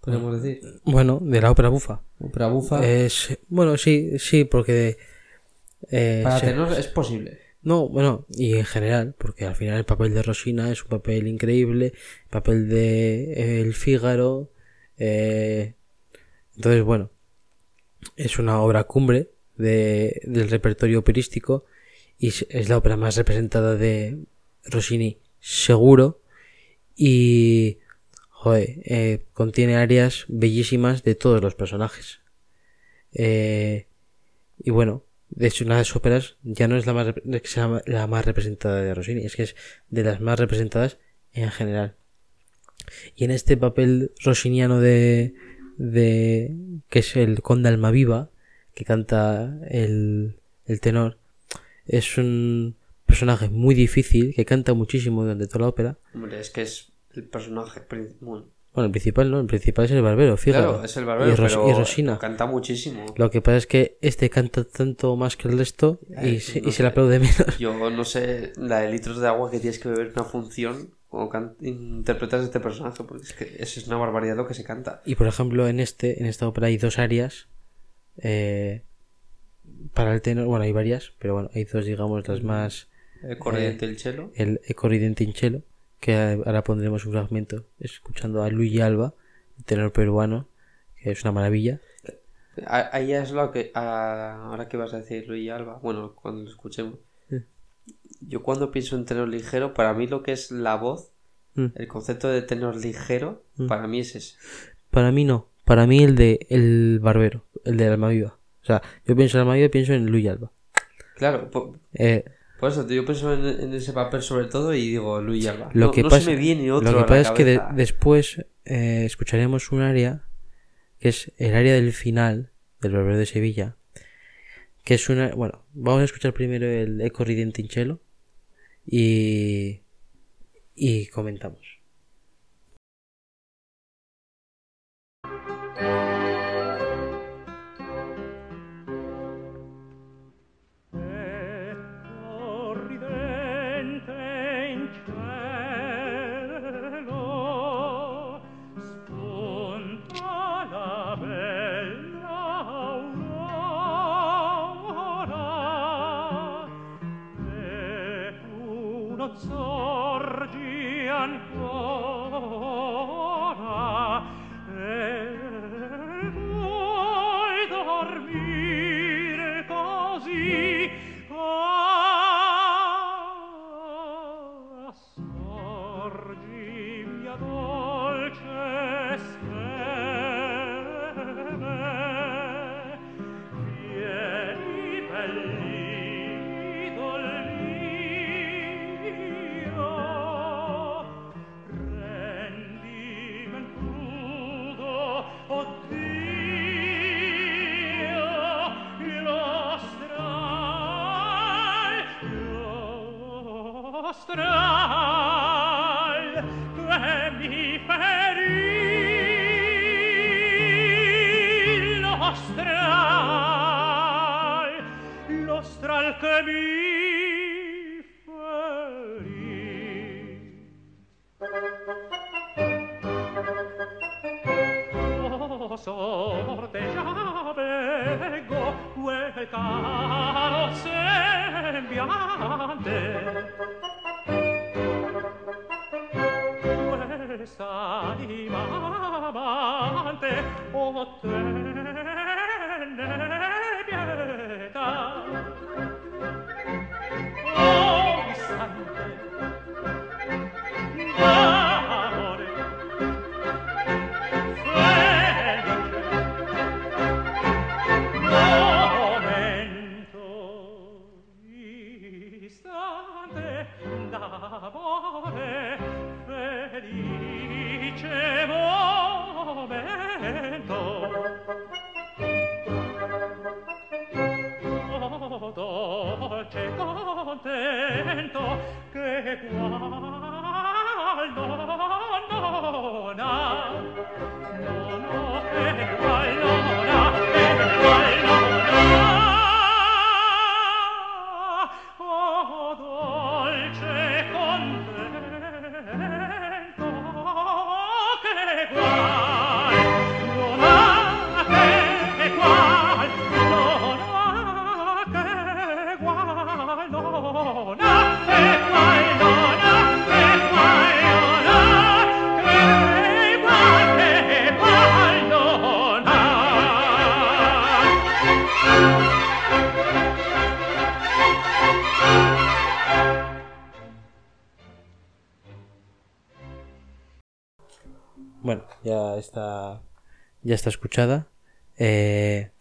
podríamos decir. Bueno, de la ópera bufa. Ópera bufa. Es, bueno, sí, sí, porque... eh, Para se- tenor es posible. No, bueno, y en general, porque al final el papel de Rosina es un papel increíble, el papel de eh, El Fígaro, eh, entonces bueno, es una obra cumbre de, del repertorio operístico y es- la ópera más representada de Rossini, seguro, y joder, eh, contiene áreas bellísimas de todos los personajes. Eh, y bueno, de hecho, una de las óperas ya no es la más, la más representada de Rossini, es que es de las más representadas en general. Y en este papel rossiniano de, de que es el conde Almaviva, que canta el, el tenor, es un personaje muy difícil, que canta muchísimo durante toda la ópera. Hombre, es que es el personaje bueno, el principal no, el principal es el barbero, fíjate. Claro, es el barbero, y, Ros- pero y Rosina. canta muchísimo. Lo que pasa es que este canta tanto más que el resto y, Eh, se, no y se le aplaude menos. Yo no sé la de litros de agua que tienes que beber en una función o interpretas este personaje, porque es que eso es una barbaridad lo que se canta. Y por ejemplo, en este, en esta ópera hay dos áreas eh, para el tenor. Bueno, hay varias, pero bueno, hay dos, digamos, las más. El corriente el chelo. El Ecoridente Inchelo, que ahora pondremos un fragmento escuchando a Luigi Alba, el tenor peruano, que es una maravilla. Ahí es lo que. a- ahora que vas a decir Luis Alba, bueno, cuando lo escuchemos. Yo cuando pienso en tenor ligero, para mí lo que es la voz, Mm. el concepto de tenor ligero, para mí es ese. Para mí no, para mí el de El Barbero, el de Almaviva. O sea, yo pienso en Almaviva y pienso en Luigi Alba. Claro, Eh, por, eso yo pienso en, en ese papel sobre todo y digo Luis Alba. Lo no, que no pasa, se me viene otro lo que pasa es que de- después eh, escucharemos un área que es el área del final del Barbero de Sevilla, que es una, bueno, vamos a escuchar primero el Eco Ridentincello y y comentamos. Ya está escuchada. Eh,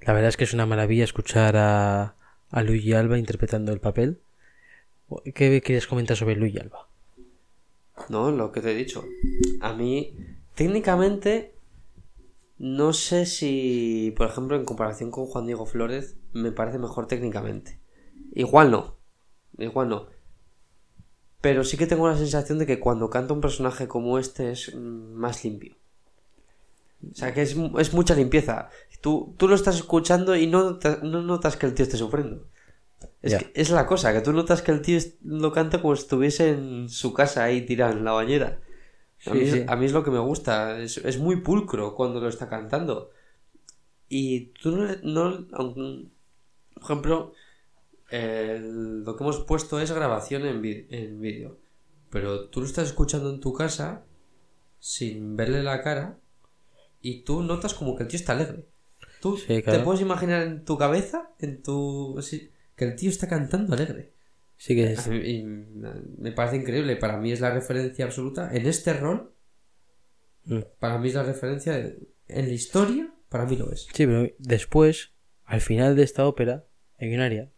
la verdad es que es una maravilla escuchar a, a Luigi Alba interpretando el papel. ¿Qué querías comentar sobre Luigi Alba? No, lo que te he dicho. A mí, técnicamente, no sé si, por ejemplo, en comparación con Juan Diego Flores, me parece mejor técnicamente. Igual no. Igual no. Pero sí que tengo la sensación de que cuando canta un personaje como este es mm, más limpio. O sea, que es, es mucha limpieza. Tú, tú lo estás escuchando y no, te- no notas que el tío esté sufriendo. Es, que- es la cosa, que tú notas que el tío lo canta como si estuviese en su casa ahí tirado en la bañera. A, Sí, mí, sí. a mí es lo que me gusta. Es, es muy pulcro cuando lo está cantando. Y tú no, no por ejemplo, lo que hemos puesto es grabación en vídeo. Pero tú lo estás escuchando en tu casa sin verle la cara y tú notas como que el tío está alegre. Tú Sí, claro. te puedes imaginar en tu cabeza, en tu sí, que el tío está cantando alegre. Sí que es. A mí- y me parece increíble. Para mí es la referencia absoluta en este rol. Mm. Para mí es la referencia en la historia. Para mí lo es. Sí, pero después, al final de esta ópera, hay un área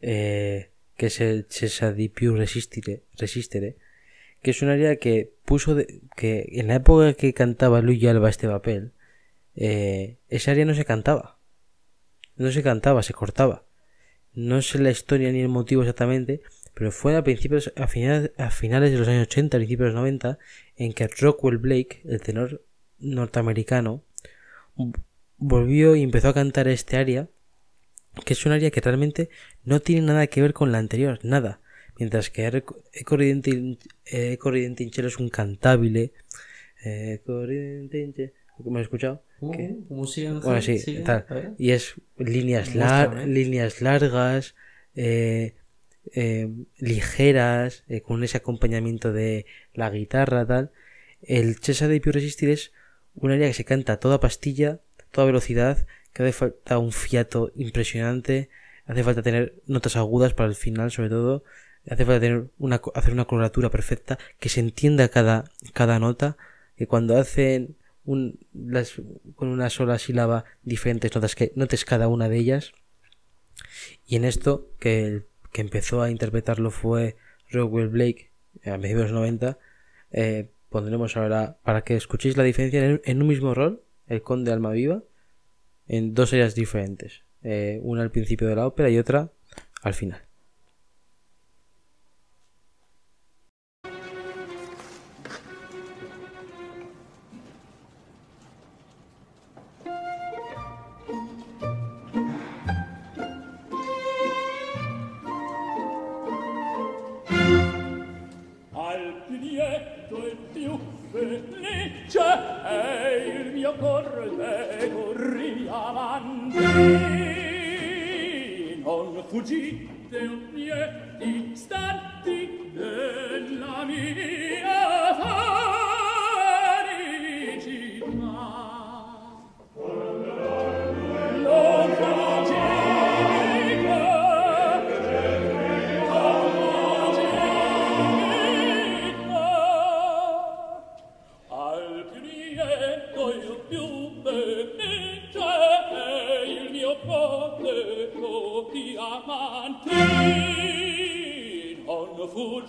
eh, que es el Cesa di più resistere, resistere, que es un área que puso de- que en la época que cantaba Luigi Alba este papel, eh, esa área no se cantaba. No se cantaba, se cortaba. No sé la historia ni el motivo exactamente, pero fue a principios, a finales, a finales de los años 80, principios de los 90, en que Rockwell Blake, el tenor norteamericano, volvió y empezó a cantar este área, que es un área que realmente no tiene nada que ver con la anterior, nada. Mientras que Eco Eco Ridente- eh, Eco Ridente in Cielo es un cantabile. Cielo- ¿Me has escuchado? ¿Qué? ¿Cómo sigue Ángel? Bueno, sí, tal. Y es líneas, lar- líneas largas, eh, eh, ligeras, eh, con ese acompañamiento de la guitarra, tal. El Cesa de Più Resistir es un área que se canta a toda pastilla, toda velocidad, que hace falta un fiato impresionante, hace falta tener notas agudas para el final, sobre todo, hace falta tener una, hacer una coloratura perfecta, que se entienda cada, cada nota, que cuando hacen un, las, con una sola sílaba diferentes notas que notes cada una de ellas. Y en esto, que que empezó a interpretarlo fue Rockwell Blake a mediados de los 90, eh, pondremos ahora, para que escuchéis la diferencia en, en un mismo rol, el conde Almaviva, en dos áreas diferentes. Eh, una al principio de la ópera y otra al final. perfetto il più felice e il mio cor le corri avanti non fuggite o miei istanti della mia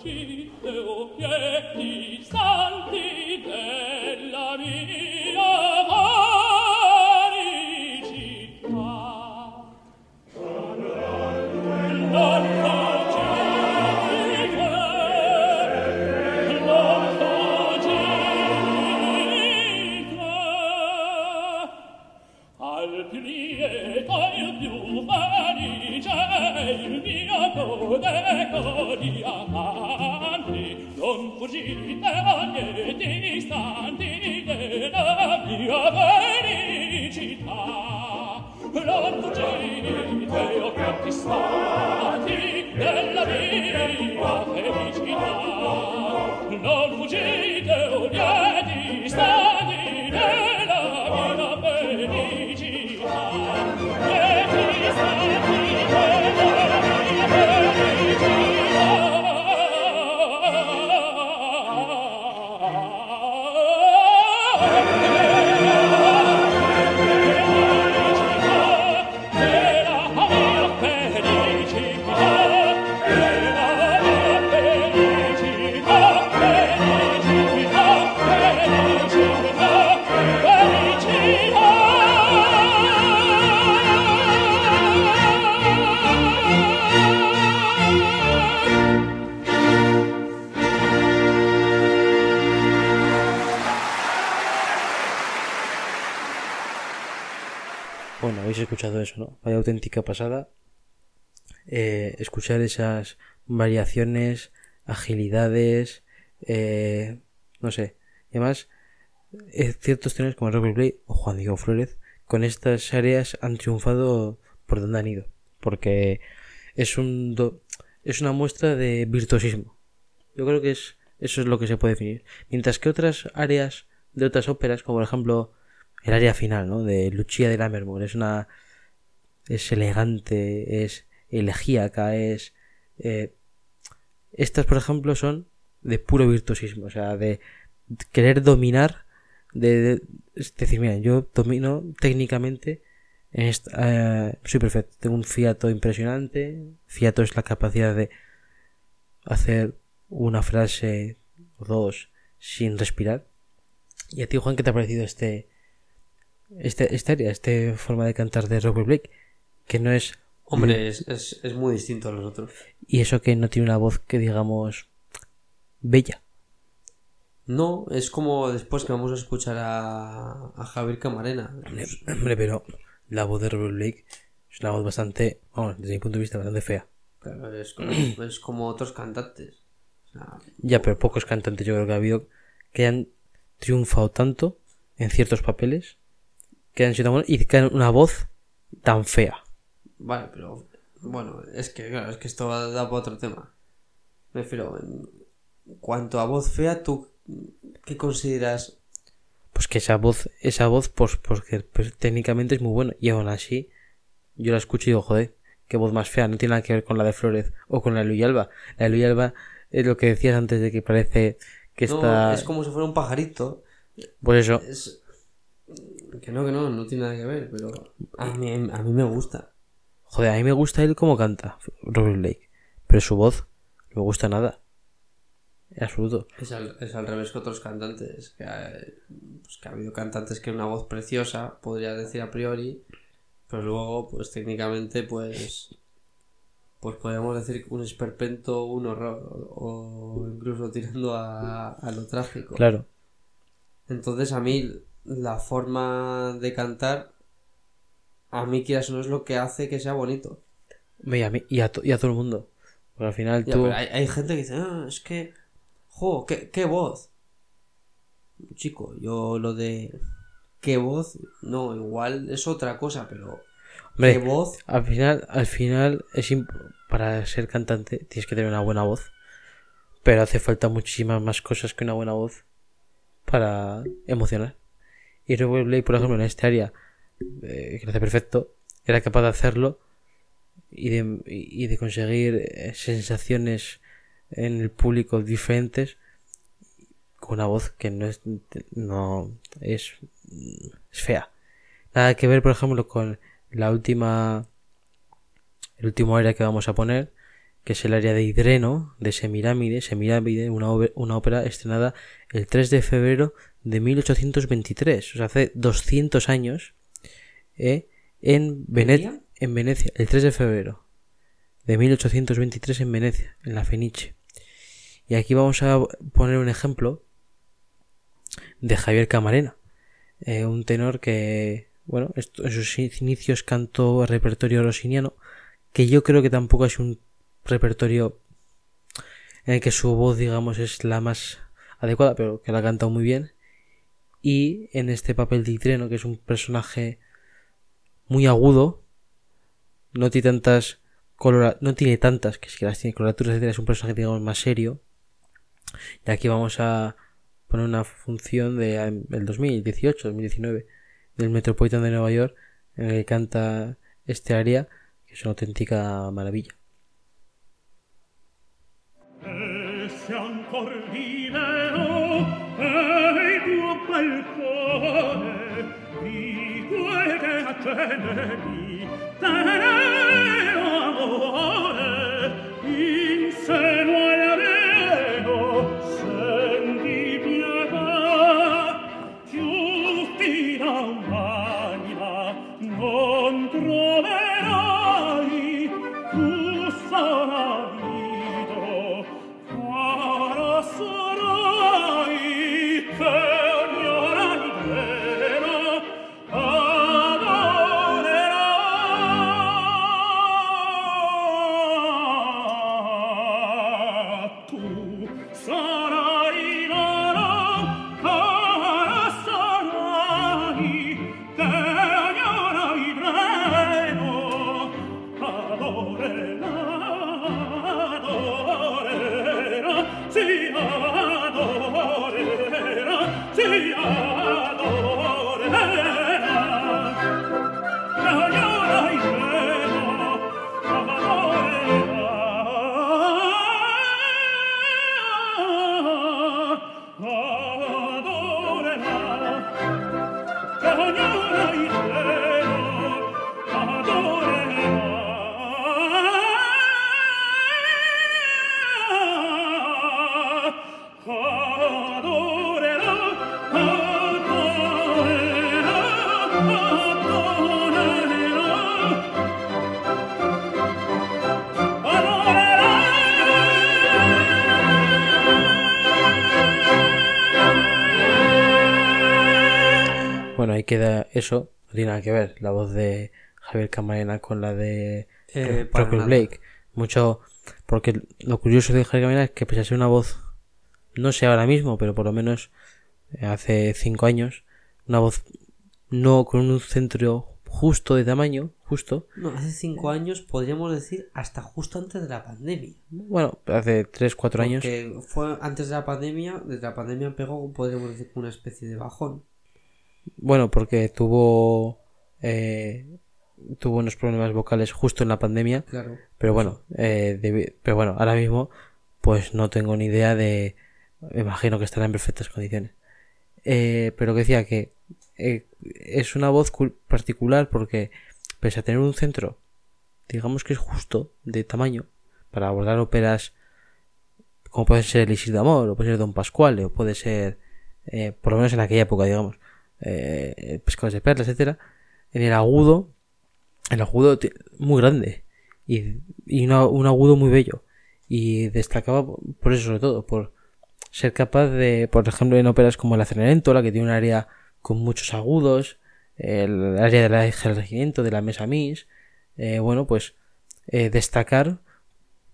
scinde o pie eso, ¿no? Vaya auténtica pasada. Eh, escuchar esas variaciones, agilidades, eh, no sé. Y además, eh, ciertos tenores como Robert Play o Juan Diego Flores, con estas áreas han triunfado por donde han ido. Porque es un es una muestra de virtuosismo. Yo creo que es eso es lo que se puede definir. Mientras que otras áreas de otras óperas, como por ejemplo el área final, ¿no? De Lucia de Lammermoor, es una es elegante, es elegíaca, es eh, estas, por ejemplo, son de puro virtuosismo, o sea, de querer dominar, de, decir, mira, yo domino técnicamente, en eh, soy perfecto, tengo un fiato impresionante, fiato es la capacidad de hacer una frase o dos sin respirar. Y a ti, Juan, ¿qué te ha parecido este, este, esta área, esta forma de cantar de Robert Blake? Que no es Hombre, es, es, es muy distinto a los otros. y eso que no tiene una voz que digamos bella. No, es como después que vamos a escuchar a, a Javier Camarena. Hombre, pero la voz de Robert Blake es una voz bastante, vamos, desde mi punto de vista, bastante fea. Claro, es, como, es como otros cantantes. O sea, Ya, pero pocos cantantes yo creo que ha habido que han triunfado tanto en ciertos papeles que han sido tan buenos y que han una voz tan fea. Vale, pero bueno, es que claro, es que esto va da para otro tema. Me refiero, en cuanto a voz fea, ¿tú qué consideras? Pues que esa voz, esa voz, pues porque pues, técnicamente es muy buena. Y aún así, yo la escucho y digo, joder, qué voz más fea. No tiene nada que ver con la de Flores o con la de Luis Alba. La de Luis Alba es lo que decías antes de que parece que No, está. es como si fuera un pajarito. Pues eso. Es... Que no, que no, no tiene nada que ver, pero a mí, a mí me gusta. Joder, a mí me gusta él como canta, Robert Blake. Pero su voz no me gusta nada. En absoluto. Es al, es al revés que otros cantantes. Que, ha- pues que ha habido cantantes que una voz preciosa, podría decir a priori, pero luego, pues técnicamente, pues. Pues podríamos decir un esperpento, un horror, o incluso tirando a, a lo trágico. Claro. Entonces, a mí, la forma de cantar, a mí, quieras no, es lo que hace que sea bonito. Y a, mí, y, a to- y a todo el mundo. Porque al final tú. hay, hay gente que dice, "Ah, es que, jo, qué, qué voz. Chico, yo lo de qué voz, no, igual es otra cosa, pero Hombre, qué voz, Al final, al final es imp- para ser cantante tienes que tener una buena voz. Pero hace falta muchísimas más cosas que una buena voz para emocionar. Y Blake, por ejemplo, en este área, eh, que hace perfecto, era capaz de hacerlo y de, y de conseguir eh, sensaciones en el público diferentes con una voz que no es no es, es fea. Nada que ver, por ejemplo, con la última el último área que vamos a poner, que es el área de Hidreno, de Semirámide, Semirámide, una, una ópera estrenada el 3 de febrero de 1823, o sea, hace 200 años, ¿eh? en, Vene- en Venecia, el 3 de febrero de 1823 en Venecia, en la Fenice. Y aquí vamos a poner un ejemplo de Javier Camarena, eh, un tenor que, bueno, esto- en sus inicios cantó repertorio rosiniano, que yo creo que tampoco es un repertorio en el que su voz, digamos, es la más adecuada, pero que la ha cantado muy bien. Y en este papel de Itreno, que es un personaje muy agudo, no tiene tantas colora- no tiene tantas, que si que las tiene coloraturas, es un personaje, digamos, más serio. Y aquí vamos a poner una función de eh, el 2018, 2019 del Metropolitan de Nueva York en el que canta este área que es una auténtica maravilla. Bene queda eso, no tiene nada que ver la voz de Javier Camarena con la de Eh. Blake. Mucho, porque lo curioso de Javier Camarena es que pese a ser una voz, no sé ahora mismo, pero por lo menos eh, hace cinco años, una voz no con un centro justo de tamaño, justo, No, hace cinco años podríamos decir hasta justo antes de la pandemia. bueno, hace tres, cuatro años, Porque fue antes de la pandemia, desde la pandemia pegó, podríamos decir, una especie de bajón. Bueno, porque tuvo, eh, tuvo unos problemas vocales justo en la pandemia, Claro. Pero bueno, eh, pero bueno, ahora mismo pues no tengo ni idea de... Me imagino que estará en perfectas condiciones. Eh, pero que decía que eh, es una voz cul- particular porque pese a tener un centro, digamos que es justo de tamaño para abordar óperas como puede ser Elixir de Amor, o puede ser Don Pasquale, o puede ser, eh, por lo menos en aquella época, digamos, eh, Pescadores de Perlas, etcétera En el agudo, el agudo muy grande y, y un agudo muy bello. Y destacaba por eso, sobre todo, por ser capaz de, por ejemplo, en óperas como La Cenerentola, que tiene un área con muchos agudos, el área del regimiento, de la mesa mis, eh, bueno, pues eh, destacar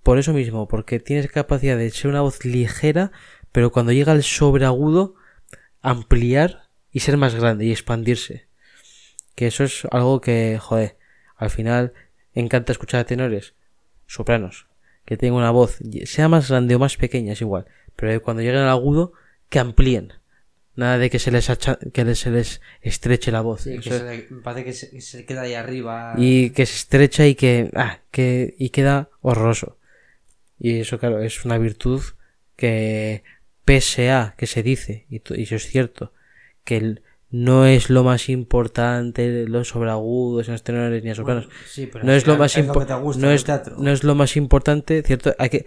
por eso mismo, porque tienes capacidad de ser una voz ligera, pero cuando llega al sobreagudo, ampliar y ser más grande y expandirse. Que eso es algo que, joder, al final encanta escuchar a tenores, sopranos, que tengan una voz, sea más grande o más pequeña, es igual, pero cuando lleguen al agudo, que amplíen. Nada de que se les, que se les estreche la voz. Sí, que se le- parece que se, que se queda ahí arriba. y que se estrecha y que, ah, que y queda horroroso. Y eso, claro, es una virtud que, pese a que se dice, y, y eso es cierto, que el- no es lo más importante los sobreagudos en los tenores ni a sopranos. Sí, pero no es lo más es lo impo- que te gusta no es, no es lo más importante, cierto, hay que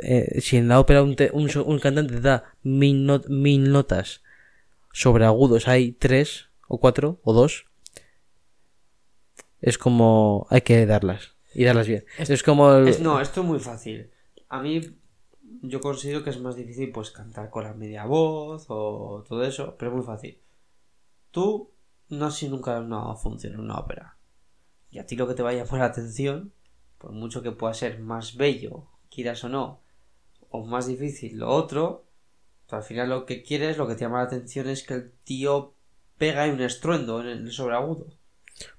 eh, si en la ópera un, te- un, cantante da mil, not- mil notas sobreagudos, hay tres o cuatro o dos, es como hay que darlas y darlas bien. Es, como el- Es- no, esto es muy fácil. A mí, yo considero que es más difícil pues cantar con la media voz o todo eso, pero es muy fácil. Tú no has sido nunca una función en una ópera. Y a ti lo que te va a llamar la atención, por mucho que pueda ser más bello, quieras o no, o más difícil lo otro, al final lo que quieres, lo que te llama la atención es que el tío pega ahí un estruendo en el sobreagudo.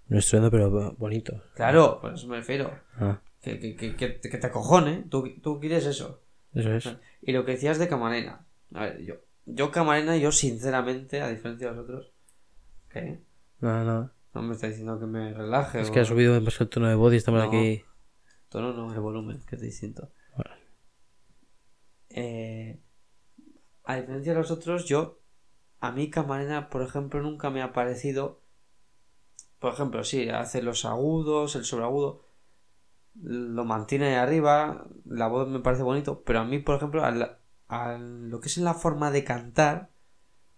un estruendo pero bonito. Claro, por eso me refiero. Ah, Que, que, que, que, que te acojone. Tú, tú quieres eso. Eso es. Y lo que decías de Camarena. A ver, yo, yo Camarena, yo sinceramente, a diferencia de vosotros, ¿qué? No, no. No me está diciendo que me relaje. Es o- que ha subido demasiado el tono de voz y estamos No. aquí. Tono no, el volumen, que es distinto. Eh, a diferencia de los otros, yo. A mí Camarena, por ejemplo, nunca me ha parecido. Por ejemplo, sí, hace los agudos, el sobreagudo. Lo mantiene ahí arriba. La voz me parece bonito. Pero a mí, por ejemplo, al- lo que es en la forma de cantar.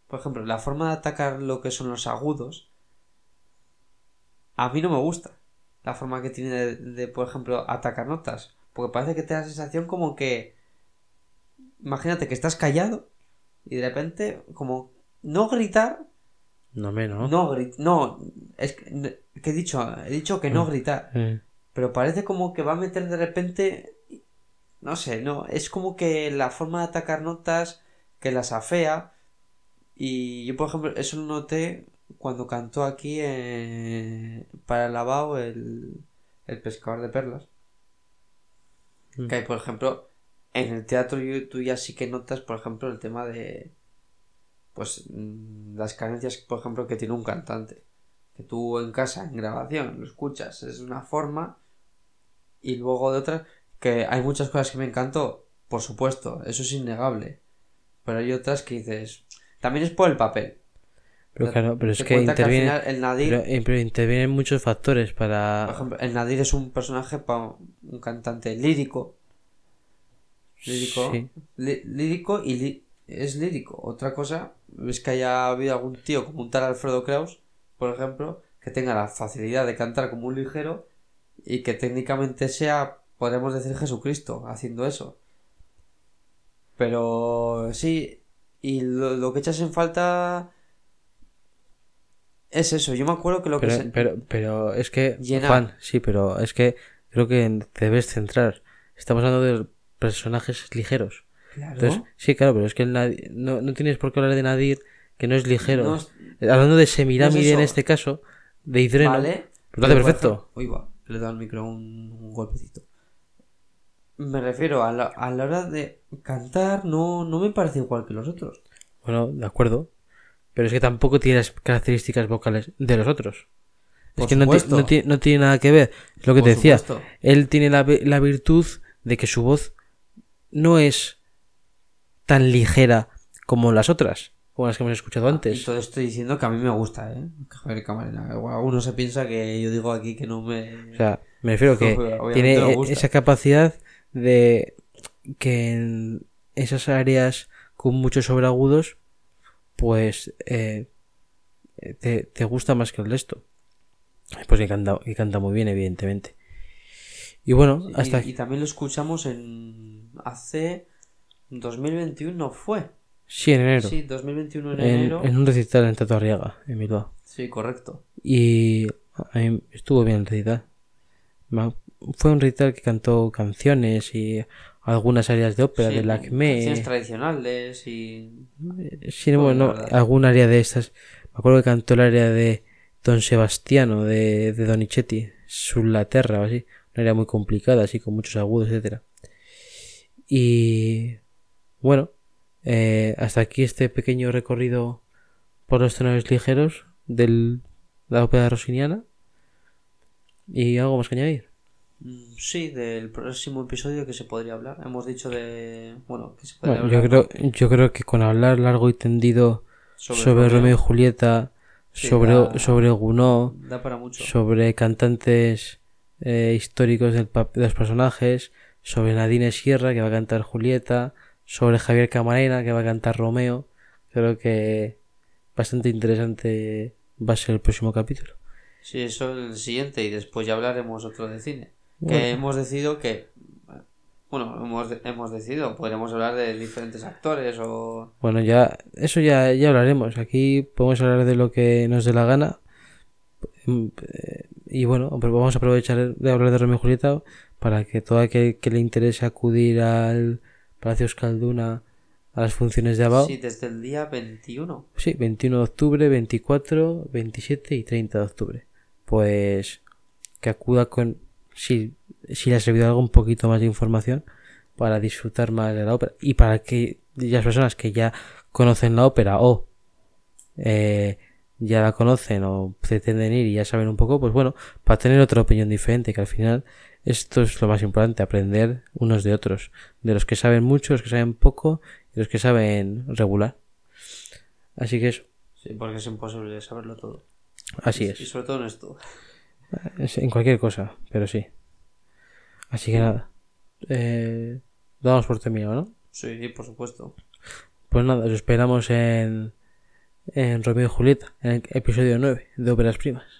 Por ejemplo, la forma de atacar lo que son los agudos. A mí no me gusta la forma que tiene de, de, por ejemplo, atacar notas. Porque parece que te da la sensación como que. Imagínate que estás callado y de repente, como. No gritar. No me, ¿no? No gritar. No. Es que, que he dicho. He dicho que no gritar. Eh, Pero parece como que va a meter de repente. No sé, no. Es como que la forma de atacar notas. Que las afea. Y yo, por ejemplo, eso lo noté cuando cantó aquí eh, para el lavabo el, el pescador de perlas. Mm. Que, por ejemplo, en el teatro yo- tú ya sí que notas, por ejemplo, el tema de. Pues mm, las carencias, por ejemplo, que tiene un cantante. Que tú en casa, en grabación, lo escuchas, es una forma. Y luego de otra, que hay muchas cosas que me encantó, por supuesto, eso es innegable. Pero hay otras que dices. También es por el papel. Pero claro, pero es que interviene. al final el Nadir, Pero, eh, pero intervienen muchos factores por para. ejemplo, el Nadir es un personaje para un cantante lírico. Lírico. Sí. Lí- lírico y li- es lírico. Otra cosa es que haya habido algún tío como un tal Alfredo Kraus, por ejemplo, que tenga la facilidad de cantar como un ligero y que técnicamente sea, podemos decir, Jesucristo haciendo eso. Pero sí, y lo, lo que echas en falta Es eso, yo me acuerdo que lo que Pero, se- pero, pero es que, Llena- Juan, sí, pero es que creo que te debes centrar. Estamos hablando de personajes ligeros. Claro. Entonces, sí, claro, pero es que el Nadir- no, no tienes por qué hablar de Nadir, que no es ligero. No es- Hablando de Semiramide eso. en este caso, de Hidreno, Vale. lo hace perfecto. Uy, va, le dado al micro un, un golpecito. Me refiero a la, a la hora de cantar, no, no me parece igual que los otros. Bueno, de acuerdo. Pero es que tampoco tiene las características vocales de los otros. Es que no, no ti- no tiene nada que ver. Es lo que Por te decía. supuesto. Él tiene la, la virtud de que su voz no es tan ligera como las otras, como las que hemos escuchado Y antes. todo estoy diciendo que a mí me gusta, ¿eh? Javier Camarena. Alguno se piensa que yo digo aquí que no me... O sea, me refiero que Obviamente tiene e- esa capacidad de que en esas áreas con muchos sobreagudos, pues eh, te, te gusta más que el resto. Pues que canta, que canta muy bien, evidentemente. Y bueno, Y- hasta y, también lo escuchamos en... Hace... 2021 no fue. Sí, en enero. Sí, 2021 en, en, enero. en un recital en Tato Arriaga, en Bilbao. Sí, correcto. Y a mí estuvo bien el recital. Fue un recital que cantó canciones y algunas áreas de ópera Sí, de Lacme. Canciones tradicionales y... Sí, Bueno, verdad. algún área de estas. Me acuerdo que cantó el área de Don Sebastiano, de, de Donizetti, Sullaterra o así. Una área muy complicada, así con muchos agudos, etcétera. Y bueno, eh, hasta aquí este pequeño recorrido por los tenores ligeros de la ópera rosiniana. ¿Y algo más que añadir? Mm, Sí, del próximo episodio que se podría hablar. Hemos dicho de... Bueno, que se podría Bueno, yo, hablar creo, yo creo que con hablar largo y tendido sobre, Romeo y Julieta, Sí, sobre, da- sobre Gounod, Da para mucho. sobre cantantes eh, históricos del de los personajes, sobre Nadine Sierra que va a cantar Julieta, sobre Javier Camarena que va a cantar Romeo. Creo que bastante interesante va a ser el próximo capítulo. Sí, eso es el siguiente y después ya hablaremos otro de cine. Bueno. Que hemos decidido que... Bueno, hemos, hemos decidido, podremos hablar de diferentes actores o... Bueno, ya eso ya, ya hablaremos. Aquí podemos hablar de lo que nos dé la gana. Mm, eh, Y bueno, pero vamos a aprovechar de hablar de Romeo y Julieta para que todo aquel que le interese acudir al Palacio Euskalduna a las funciones de Abao. Sí, desde el día 21. Sí, 21 de octubre, 24, 27 y 30 de octubre. Pues que acuda con, si, si le ha servido algo, un poquito más de información para disfrutar más de la ópera. Y para que las personas que ya conocen la ópera o eh, ya la conocen o pretenden ir y ya saben un poco, pues bueno, para tener otra opinión diferente, que al final esto es lo más importante, aprender unos de otros. De los que saben mucho, los que saben poco y los que saben regular. Así que eso, Sí, porque es imposible saberlo todo. así Y es. sobre todo en esto. Es En cualquier cosa, pero sí. Así que nada. Eh, damos por terminado, ¿no? Sí, por supuesto. Pues nada, os esperamos en, en Romeo y Julieta, en el episodio 9 de Óperas Primas.